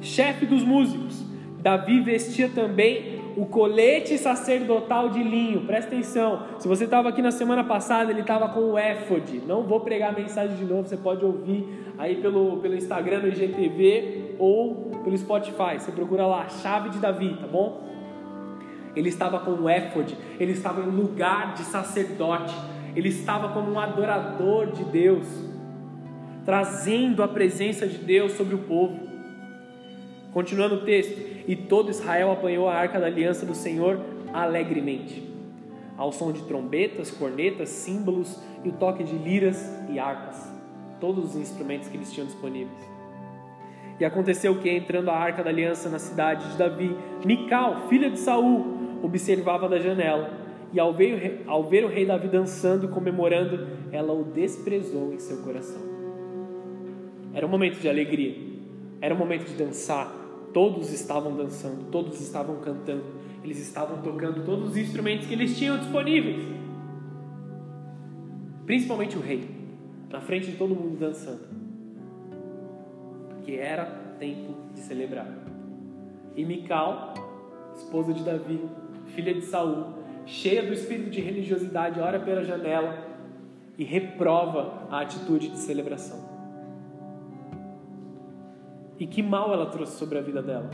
chefe dos músicos. Davi vestia também o colete sacerdotal de linho. Presta atenção. Se você estava aqui na semana passada, ele estava com o éfode. Não vou pregar a mensagem de novo, você pode ouvir aí pelo, pelo Instagram no IGTV ou pelo Spotify. Você procura lá, chave de Davi, tá bom? Ele estava com o éfode, ele estava em lugar de sacerdote, ele estava como um adorador de Deus, trazendo a presença de Deus sobre o povo. Continuando o texto, e todo Israel apanhou a arca da aliança do Senhor alegremente. ao som de trombetas, cornetas, símbolos e o toque de liras e harpas, todos os instrumentos que eles tinham disponíveis. E aconteceu que, entrando a arca da aliança na cidade de Davi, Mical, filha de Saul, observava da janela, e ao ver, ao ver o rei Davi dançando comemorando, ela o desprezou em seu coração. Era um momento de alegria, era um momento de dançar, todos estavam dançando, todos estavam cantando, eles estavam tocando todos os instrumentos que eles tinham disponíveis. Principalmente o rei, na frente de todo mundo dançando. Porque era tempo de celebrar. E Mical, esposa de Davi, filha de Saul, cheia do espírito de religiosidade, ora pela janela e reprova a atitude de celebração. E que mal ela trouxe sobre a vida dela.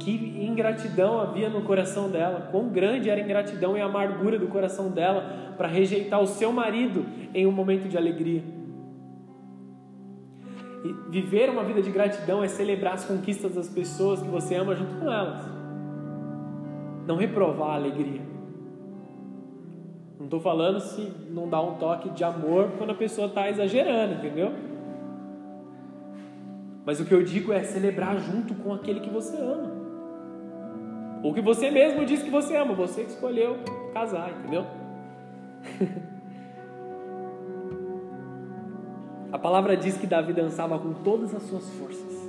Que ingratidão havia no coração dela, quão grande era a ingratidão e a amargura do coração dela para rejeitar o seu marido em um momento de alegria. E viver uma vida de gratidão é celebrar as conquistas das pessoas que você ama junto com elas. Não reprovar a alegria. Não estou falando se não dá um toque de amor quando a pessoa está exagerando, entendeu? Mas o que eu digo é celebrar junto com aquele que você ama. Ou que você mesmo diz que você ama, você que escolheu casar, entendeu? a palavra diz que Davi dançava com todas as suas forças.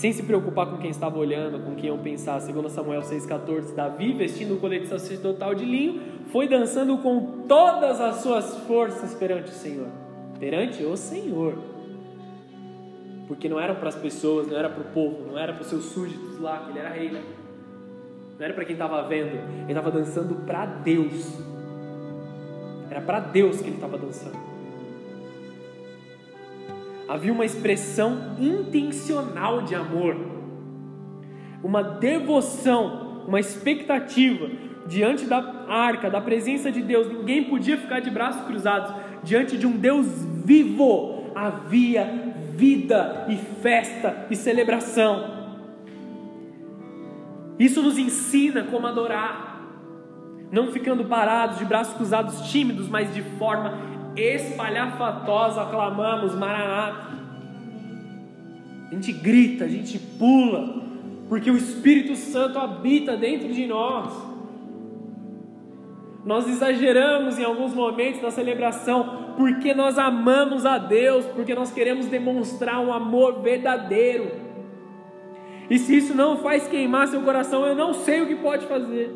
Sem se preocupar com quem estava olhando, com quem iam pensar, segundo Samuel 6,14, Davi, vestindo o colete sacerdotal de linho, foi dançando com todas as suas forças perante o Senhor. Perante o Senhor porque não era para as pessoas, não era para o povo, não era para os seus súditos lá, que ele era rei, né? Não era para quem estava vendo, ele estava dançando para Deus. Era para Deus que ele estava dançando. Havia uma expressão intencional de amor, uma devoção, uma expectativa diante da arca, da presença de Deus. Ninguém podia ficar de braços cruzados diante de um Deus vivo. Havia vida e festa e celebração. Isso nos ensina como adorar, não ficando parados, de braços cruzados, tímidos, mas de forma espalhafatosa aclamamos Maranata. A gente grita, a gente pula, porque o Espírito Santo habita dentro de nós. Nós exageramos em alguns momentos da celebração porque nós amamos a Deus, porque nós queremos demonstrar um amor verdadeiro. E se isso não faz queimar seu coração, eu não sei o que pode fazer.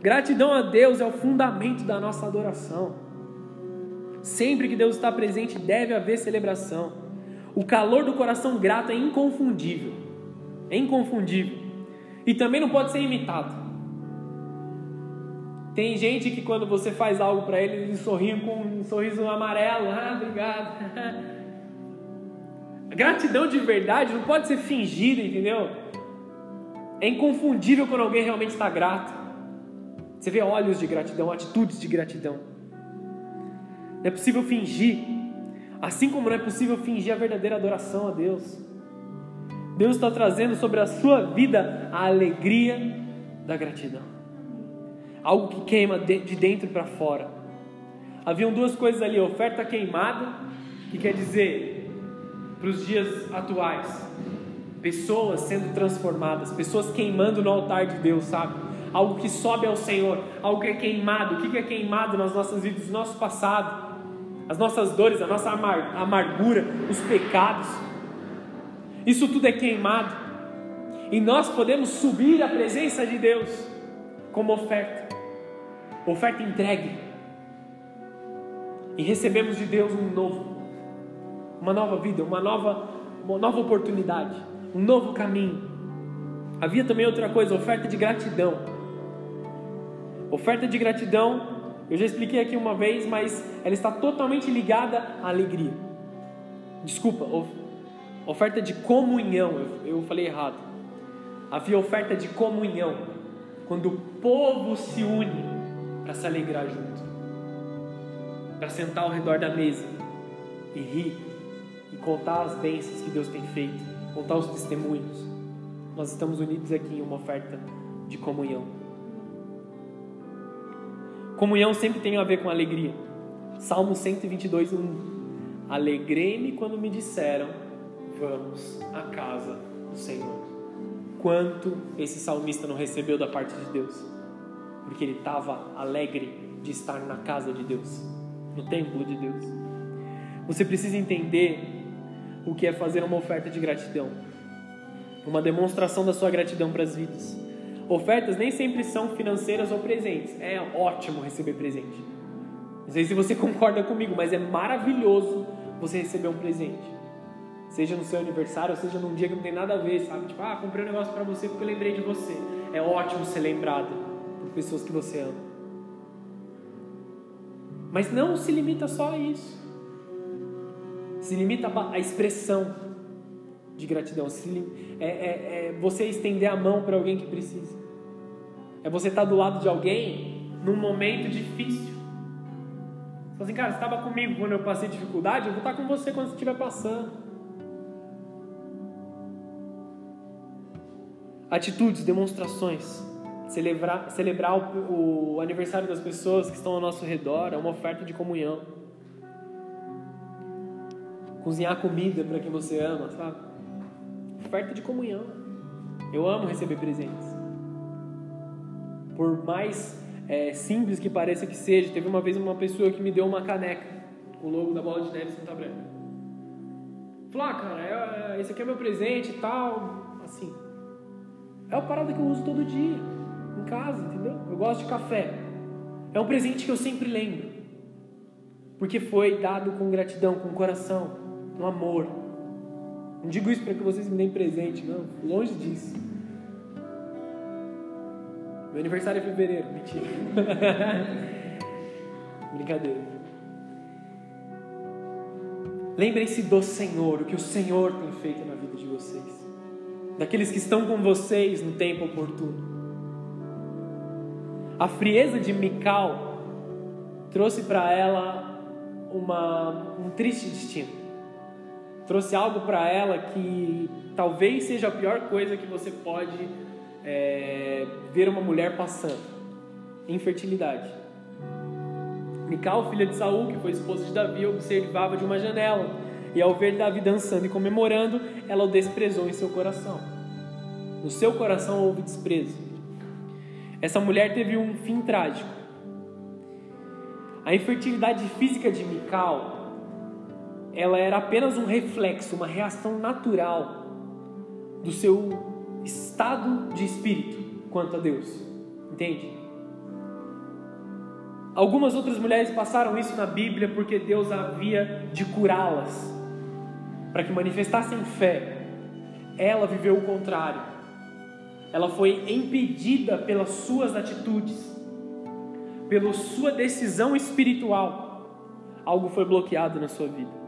Gratidão a Deus é o fundamento da nossa adoração. Sempre que Deus está presente, deve haver celebração. O calor do coração grato é inconfundível. É inconfundível. E também não pode ser imitado. Tem gente que quando você faz algo para ele, eles sorriam com um sorriso amarelo. Ah, obrigado. A gratidão de verdade não pode ser fingida, entendeu? É inconfundível quando alguém realmente está grato. Você vê olhos de gratidão, atitudes de gratidão. Não é possível fingir. Assim como não é possível fingir a verdadeira adoração a Deus. Deus está trazendo sobre a sua vida a alegria da gratidão algo que queima de dentro para fora. Haviam duas coisas ali: oferta queimada, que quer dizer, para os dias atuais, pessoas sendo transformadas, pessoas queimando no altar de Deus, sabe? Algo que sobe ao Senhor, algo que é queimado. O que é queimado nas nossas vidas, no nosso passado, as nossas dores, a nossa amargura, os pecados. Isso tudo é queimado. E nós podemos subir à presença de Deus como oferta oferta entregue. E recebemos de Deus um novo, uma nova vida, uma nova, uma nova oportunidade, um novo caminho. Havia também outra coisa, oferta de gratidão. Oferta de gratidão, eu já expliquei aqui uma vez, mas ela está totalmente ligada à alegria. Desculpa, oferta de comunhão, eu, falei errado. Havia oferta de comunhão, quando o povo se une para se alegrar junto, para sentar ao redor da mesa e rir e contar as bênçãos que Deus tem feito, contar os testemunhos. Nós estamos unidos aqui em uma oferta de comunhão. Comunhão sempre tem a ver com alegria. Salmo 122, 1. Alegrei-me quando me disseram: Vamos à casa do Senhor. Quanto esse salmista não recebeu da parte de Deus? Porque ele estava alegre de estar na casa de Deus, no templo de Deus. Você precisa entender o que é fazer uma oferta de gratidão, uma demonstração da sua gratidão para as vidas. Ofertas nem sempre são financeiras ou presentes. É ótimo receber presente. Não sei se você concorda comigo, mas é maravilhoso você receber um presente. Seja no seu aniversário, seja num dia que não tem nada a ver, sabe? Tipo, ah, comprei um negócio para você porque eu lembrei de você. É ótimo ser lembrado por pessoas que você ama. Mas não se limita só a isso. Se limita a expressão de gratidão. É, é, é você estender a mão para alguém que precisa. É você estar do lado de alguém num momento difícil. Você assim, cara, você estava comigo quando eu passei dificuldade, eu vou estar com você quando você estiver passando. Atitudes, demonstrações. Celebrar, celebrar o, o aniversário das pessoas que estão ao nosso redor é uma oferta de comunhão. Cozinhar comida para quem você ama, sabe? Oferta de comunhão. Eu amo receber presentes. Por mais é, simples que pareça que seja, teve uma vez uma pessoa que me deu uma caneca com o logo da Bola de Neve Santa Branca. Falou, ah, cara, é, é, esse aqui é meu presente e tal. Assim. É uma parada que eu uso todo dia, em casa, entendeu? Eu gosto de café. É um presente que eu sempre lembro. Porque foi dado com gratidão, com coração, no amor. Não digo isso para que vocês me deem presente, não. Longe disso. Meu aniversário é fevereiro, mentira. Brincadeira. Lembrem-se do Senhor, o que o Senhor tem feito na vida de vocês. Daqueles que estão com vocês no tempo oportuno. A frieza de Mical trouxe para ela uma, um triste destino trouxe algo para ela que talvez seja a pior coisa que você pode é, ver uma mulher passando: infertilidade. Mical, filha de Saul, que foi esposa de Davi, observava de uma janela e ao ver Davi dançando e comemorando, ela o desprezou em seu coração. No seu coração houve desprezo. Essa mulher teve um fim trágico. A infertilidade física de Mical ela era apenas um reflexo, uma reação natural do seu estado de espírito quanto a Deus. Entende? Algumas outras mulheres passaram isso na Bíblia porque Deus havia de curá-las, para que manifestassem fé. Ela viveu o contrário. Ela foi impedida pelas suas atitudes, pela sua decisão espiritual. Algo foi bloqueado na sua vida.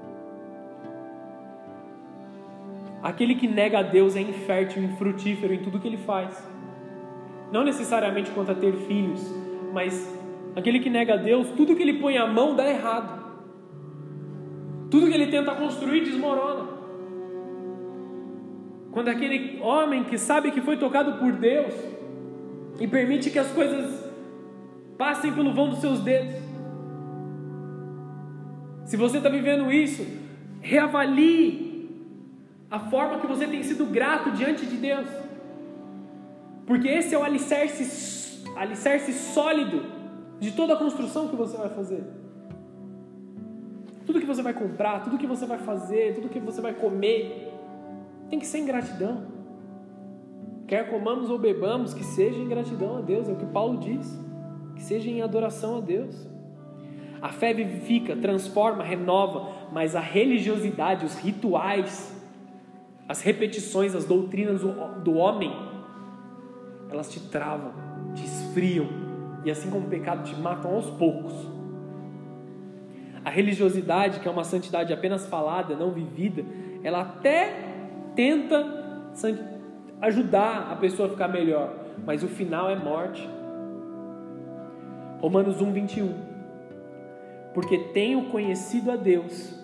Aquele que nega a Deus é infértil infrutífero em tudo que ele faz. Não necessariamente quanto a ter filhos, mas aquele que nega a Deus, tudo que ele põe a mão dá errado. Tudo que ele tenta construir desmorona. Quando aquele homem que sabe que foi tocado por Deus e permite que as coisas passem pelo vão dos seus dedos. Se você está vivendo isso, reavalie a forma que você tem sido grato diante de Deus. Porque esse é o alicerce, alicerce sólido de toda a construção que você vai fazer. Tudo que você vai comprar, tudo que você vai fazer, tudo que você vai comer, tem que ser em gratidão. Quer comamos ou bebamos, que seja em gratidão a Deus, é o que Paulo diz. Que seja em adoração a Deus. A fé vivifica, transforma, renova, mas a religiosidade, os rituais, as repetições, as doutrinas do homem, elas te travam, te esfriam e assim como o pecado te matam aos poucos. A religiosidade, que é uma santidade apenas falada, não vivida, ela até tenta ajudar a pessoa a ficar melhor, mas o final é morte. Romanos 1, 21. Porque tenho conhecido a Deus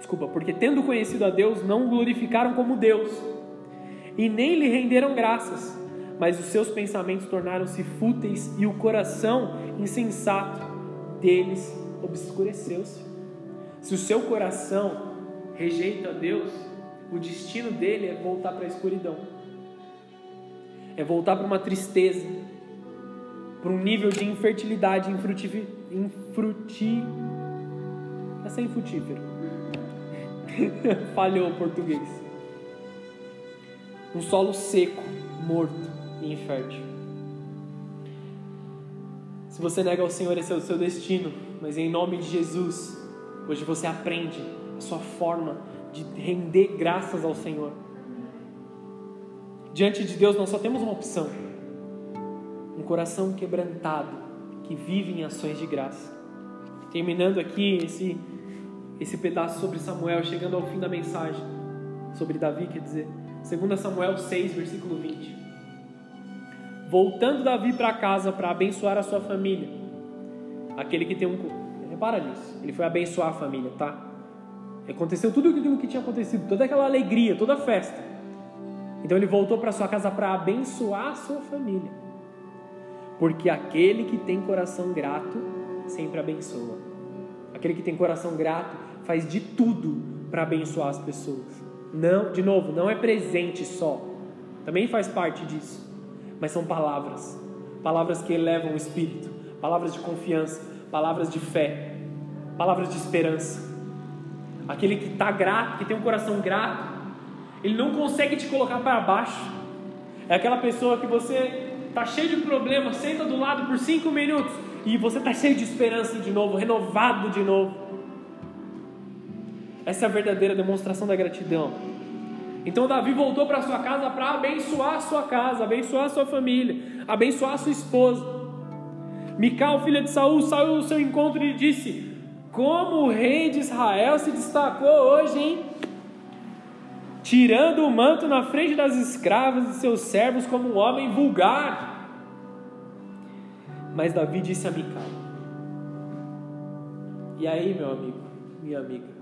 Desculpa, porque tendo conhecido a Deus, não o glorificaram como Deus, e nem lhe renderam graças, mas os seus pensamentos tornaram-se fúteis e o coração insensato deles obscureceu-se. Se o seu coração rejeita Deus, o destino dele é voltar para a escuridão, é voltar para uma tristeza, para um nível de infertilidade, infruti, é infrutífero. Falhou o português. Um solo seco, morto e infértil. Se você nega ao Senhor, esse é o seu destino, mas em nome de Jesus, hoje você aprende a sua forma de render graças ao Senhor. Diante de Deus, nós só temos uma opção: um coração quebrantado que vive em ações de graça. Terminando aqui esse, esse pedaço sobre Samuel, chegando ao fim da mensagem sobre Davi, quer dizer, 2 Samuel 6, versículo 20. Voltando Davi para casa para abençoar a sua família, aquele que tem um. Repara nisso, ele foi abençoar a família, tá? Aconteceu tudo aquilo que tinha acontecido, toda aquela alegria, toda a festa. Então ele voltou para sua casa para abençoar a sua família. Porque aquele que tem coração grato sempre abençoa. Aquele que tem coração grato faz de tudo para abençoar as pessoas. Não, de novo, não é presente só. Também faz parte disso. Mas são palavras. Palavras que elevam o espírito, palavras de confiança, palavras de fé, palavras de esperança. Aquele que está grato, que tem um coração grato, ele não consegue te colocar para baixo. É aquela pessoa que você está cheio de problemas, senta do lado por cinco minutos e você está cheio de esperança de novo, renovado de novo. Essa é a verdadeira demonstração da gratidão. Então Davi voltou para sua casa para abençoar a sua casa, abençoar a sua família, abençoar a sua esposa. Mical, filha de Saul, saiu ao seu encontro e disse: como o rei de Israel se destacou hoje, hein? Tirando o manto na frente das escravas e seus servos como um homem vulgar. Mas Davi disse a Mical: E aí, meu amigo, minha amiga?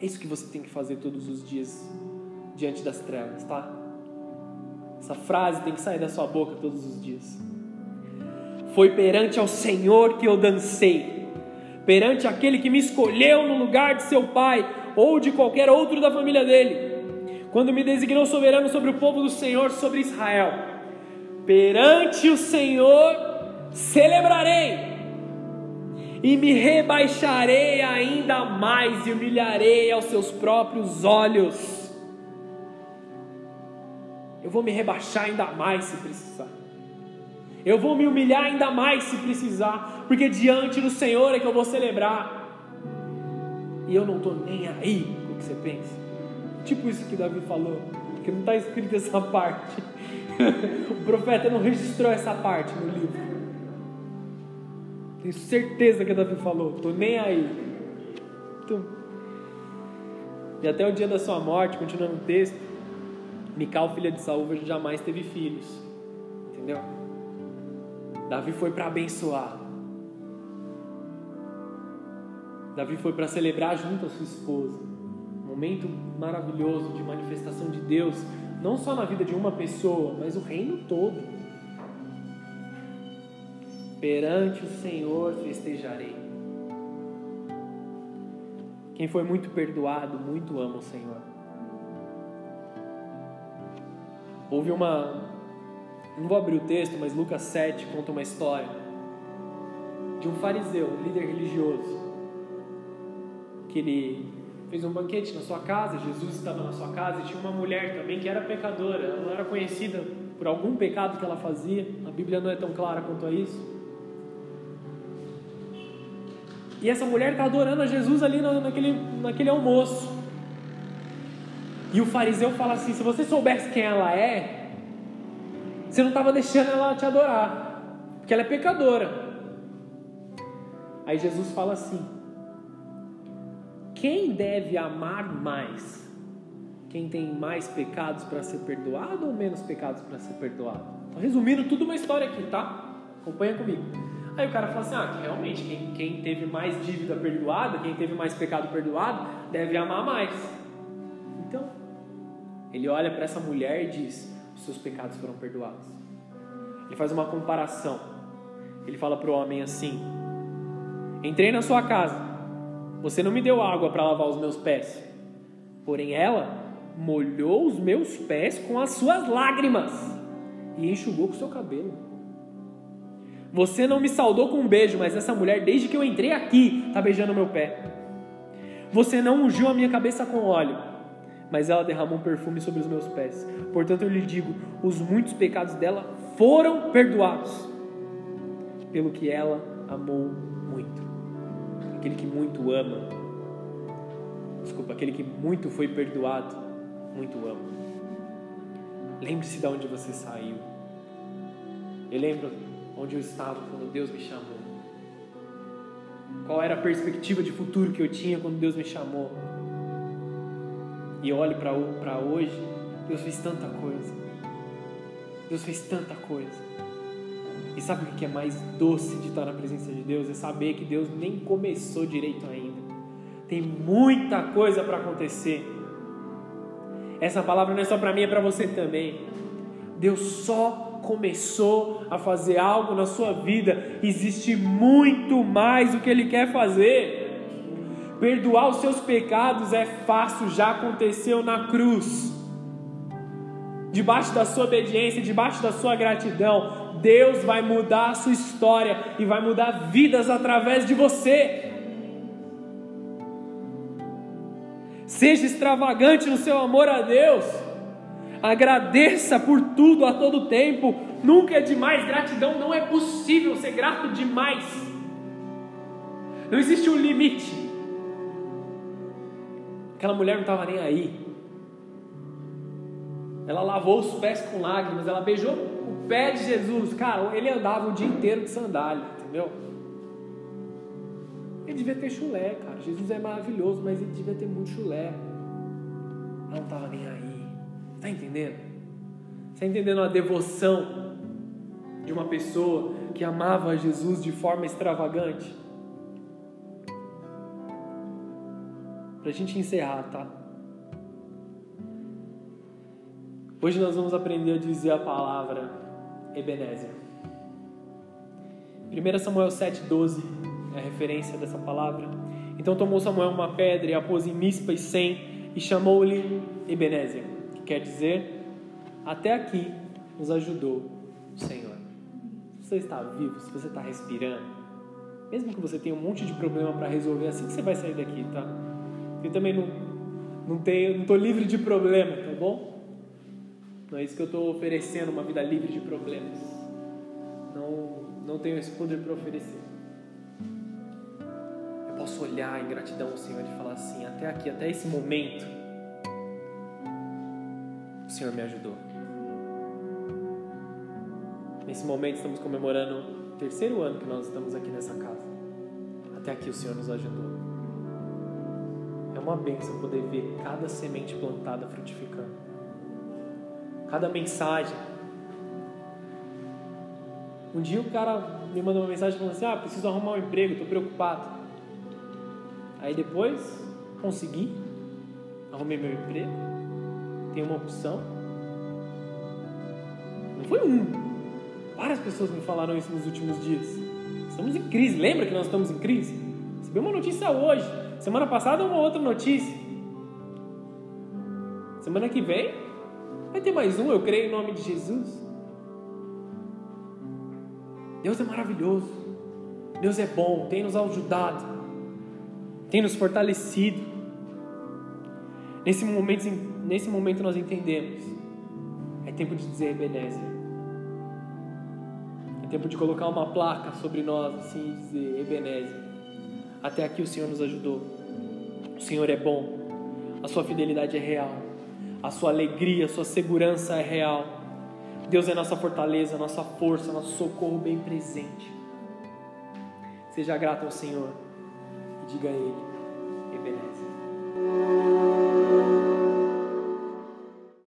É isso que você tem que fazer todos os dias diante das trevas, tá? Essa frase tem que sair da sua boca todos os dias. Foi perante ao Senhor que eu dancei perante aquele que me escolheu no lugar de seu pai ou de qualquer outro da família dele, quando me designou soberano sobre o povo do Senhor, sobre Israel. Perante o Senhor celebrarei e me rebaixarei ainda mais e humilharei aos seus próprios olhos. Eu vou me rebaixar ainda mais se precisar. Eu vou me humilhar ainda mais se precisar, porque diante do Senhor é que eu vou celebrar. E eu não estou nem aí com o que você pensa. Tipo isso que Davi falou, porque não está escrito essa parte. o profeta não registrou essa parte no livro. Tenho certeza que Davi falou, estou nem aí. E até o dia da sua morte, continuando o texto, Mical, filha de Saúl, jamais teve filhos. Entendeu? Davi foi para abençoar. Davi foi para celebrar junto a sua esposa. Momento maravilhoso de manifestação de Deus, não só na vida de uma pessoa, mas o reino todo. Perante o Senhor festejarei. Quem foi muito perdoado, muito ama o Senhor. Houve uma não vou abrir o texto, mas Lucas 7 conta uma história de um fariseu, um líder religioso, que ele fez um banquete na sua casa, Jesus estava na sua casa e tinha uma mulher também que era pecadora, ela era conhecida por algum pecado que ela fazia, a Bíblia não é tão clara quanto a isso. E essa mulher está adorando a Jesus ali naquele, naquele almoço. E o fariseu fala assim: se você soubesse quem ela é, você não estava deixando ela te adorar, porque ela é pecadora. Aí Jesus fala assim: quem deve amar mais? Quem tem mais pecados para ser perdoado ou menos pecados para ser perdoado? Estou resumindo tudo uma história aqui, tá? Acompanha comigo. Aí o cara fala assim: ah, realmente, quem, quem teve mais dívida perdoada, quem teve mais pecado perdoado, deve amar mais. Então, ele olha para essa mulher e diz: os seus pecados foram perdoados. Ele faz uma comparação. Ele fala para o homem assim: Entrei na sua casa, você não me deu água para lavar os meus pés, porém ela molhou os meus pés com as suas lágrimas e enxugou com o seu cabelo. Você não me saudou com um beijo, mas essa mulher, desde que eu entrei aqui, está beijando meu pé. Você não ungiu a minha cabeça com óleo, mas ela derramou um perfume sobre os meus pés. Portanto, eu lhe digo: os muitos pecados dela foram perdoados, pelo que ela amou muito. Aquele que muito ama, desculpa, aquele que muito foi perdoado, muito ama. Lembre-se de onde você saiu. Eu lembro onde eu estava quando Deus me chamou. Qual era a perspectiva de futuro que eu tinha quando Deus me chamou? E olhe para hoje, Deus fez tanta coisa. Deus fez tanta coisa. E sabe o que é mais doce de estar na presença de Deus? É saber que Deus nem começou direito ainda. Tem muita coisa para acontecer. Essa palavra não é só para mim, é para você também. Deus só começou a fazer algo na sua vida. Existe muito mais o que Ele quer fazer. Perdoar os seus pecados é fácil, já aconteceu na cruz. Debaixo da sua obediência, debaixo da sua gratidão, Deus vai mudar a sua história e vai mudar vidas através de você. Seja extravagante no seu amor a Deus. Agradeça por tudo a todo tempo. Nunca é demais. Gratidão não é possível ser grato demais. Não existe um limite. Aquela mulher não estava nem aí. Ela lavou os pés com lágrimas. Ela beijou o pé de Jesus. Cara, ele andava o dia inteiro de sandália, entendeu? Ele devia ter chulé, cara. Jesus é maravilhoso, mas ele devia ter muito chulé. Ela não estava nem aí. Está entendendo? Está entendendo a devoção de uma pessoa que amava Jesus de forma extravagante? Para a gente encerrar, tá? Hoje nós vamos aprender a dizer a palavra Ebenezer. 1 Samuel 7,12 é a referência dessa palavra. Então tomou Samuel uma pedra e a pôs em Mispa e Sem e chamou-lhe Ebenezer, que quer dizer, até aqui nos ajudou o Senhor. Se você está vivo, se você está respirando, mesmo que você tenha um monte de problema para resolver, assim que você vai sair daqui, tá? Eu também não, não tenho, não estou livre de problema, tá bom? Não é isso que eu estou oferecendo, uma vida livre de problemas. Não, não tenho esse poder para oferecer posso olhar em gratidão ao Senhor e falar assim: até aqui, até esse momento, o Senhor me ajudou. Nesse momento, estamos comemorando o terceiro ano que nós estamos aqui nessa casa. Até aqui, o Senhor nos ajudou. É uma bênção poder ver cada semente plantada frutificando, cada mensagem. Um dia o cara me mandou uma mensagem falando assim: Ah, preciso arrumar um emprego, estou preocupado. Aí depois consegui, arrumei meu emprego, tenho uma opção. Não foi um. Várias pessoas me falaram isso nos últimos dias. Estamos em crise. Lembra que nós estamos em crise? Recebi uma notícia hoje. Semana passada uma outra notícia. Semana que vem vai ter mais um, eu creio em nome de Jesus. Deus é maravilhoso. Deus é bom, tem nos ajudado tem nos fortalecido. Nesse momento, nesse momento nós entendemos. É tempo de dizer Ebenezer. É tempo de colocar uma placa sobre nós assim e dizer Ebenezer. Até aqui o Senhor nos ajudou. O Senhor é bom. A sua fidelidade é real. A sua alegria, a sua segurança é real. Deus é nossa fortaleza, nossa força, nosso socorro bem presente. Seja grato ao Senhor diga a Ele.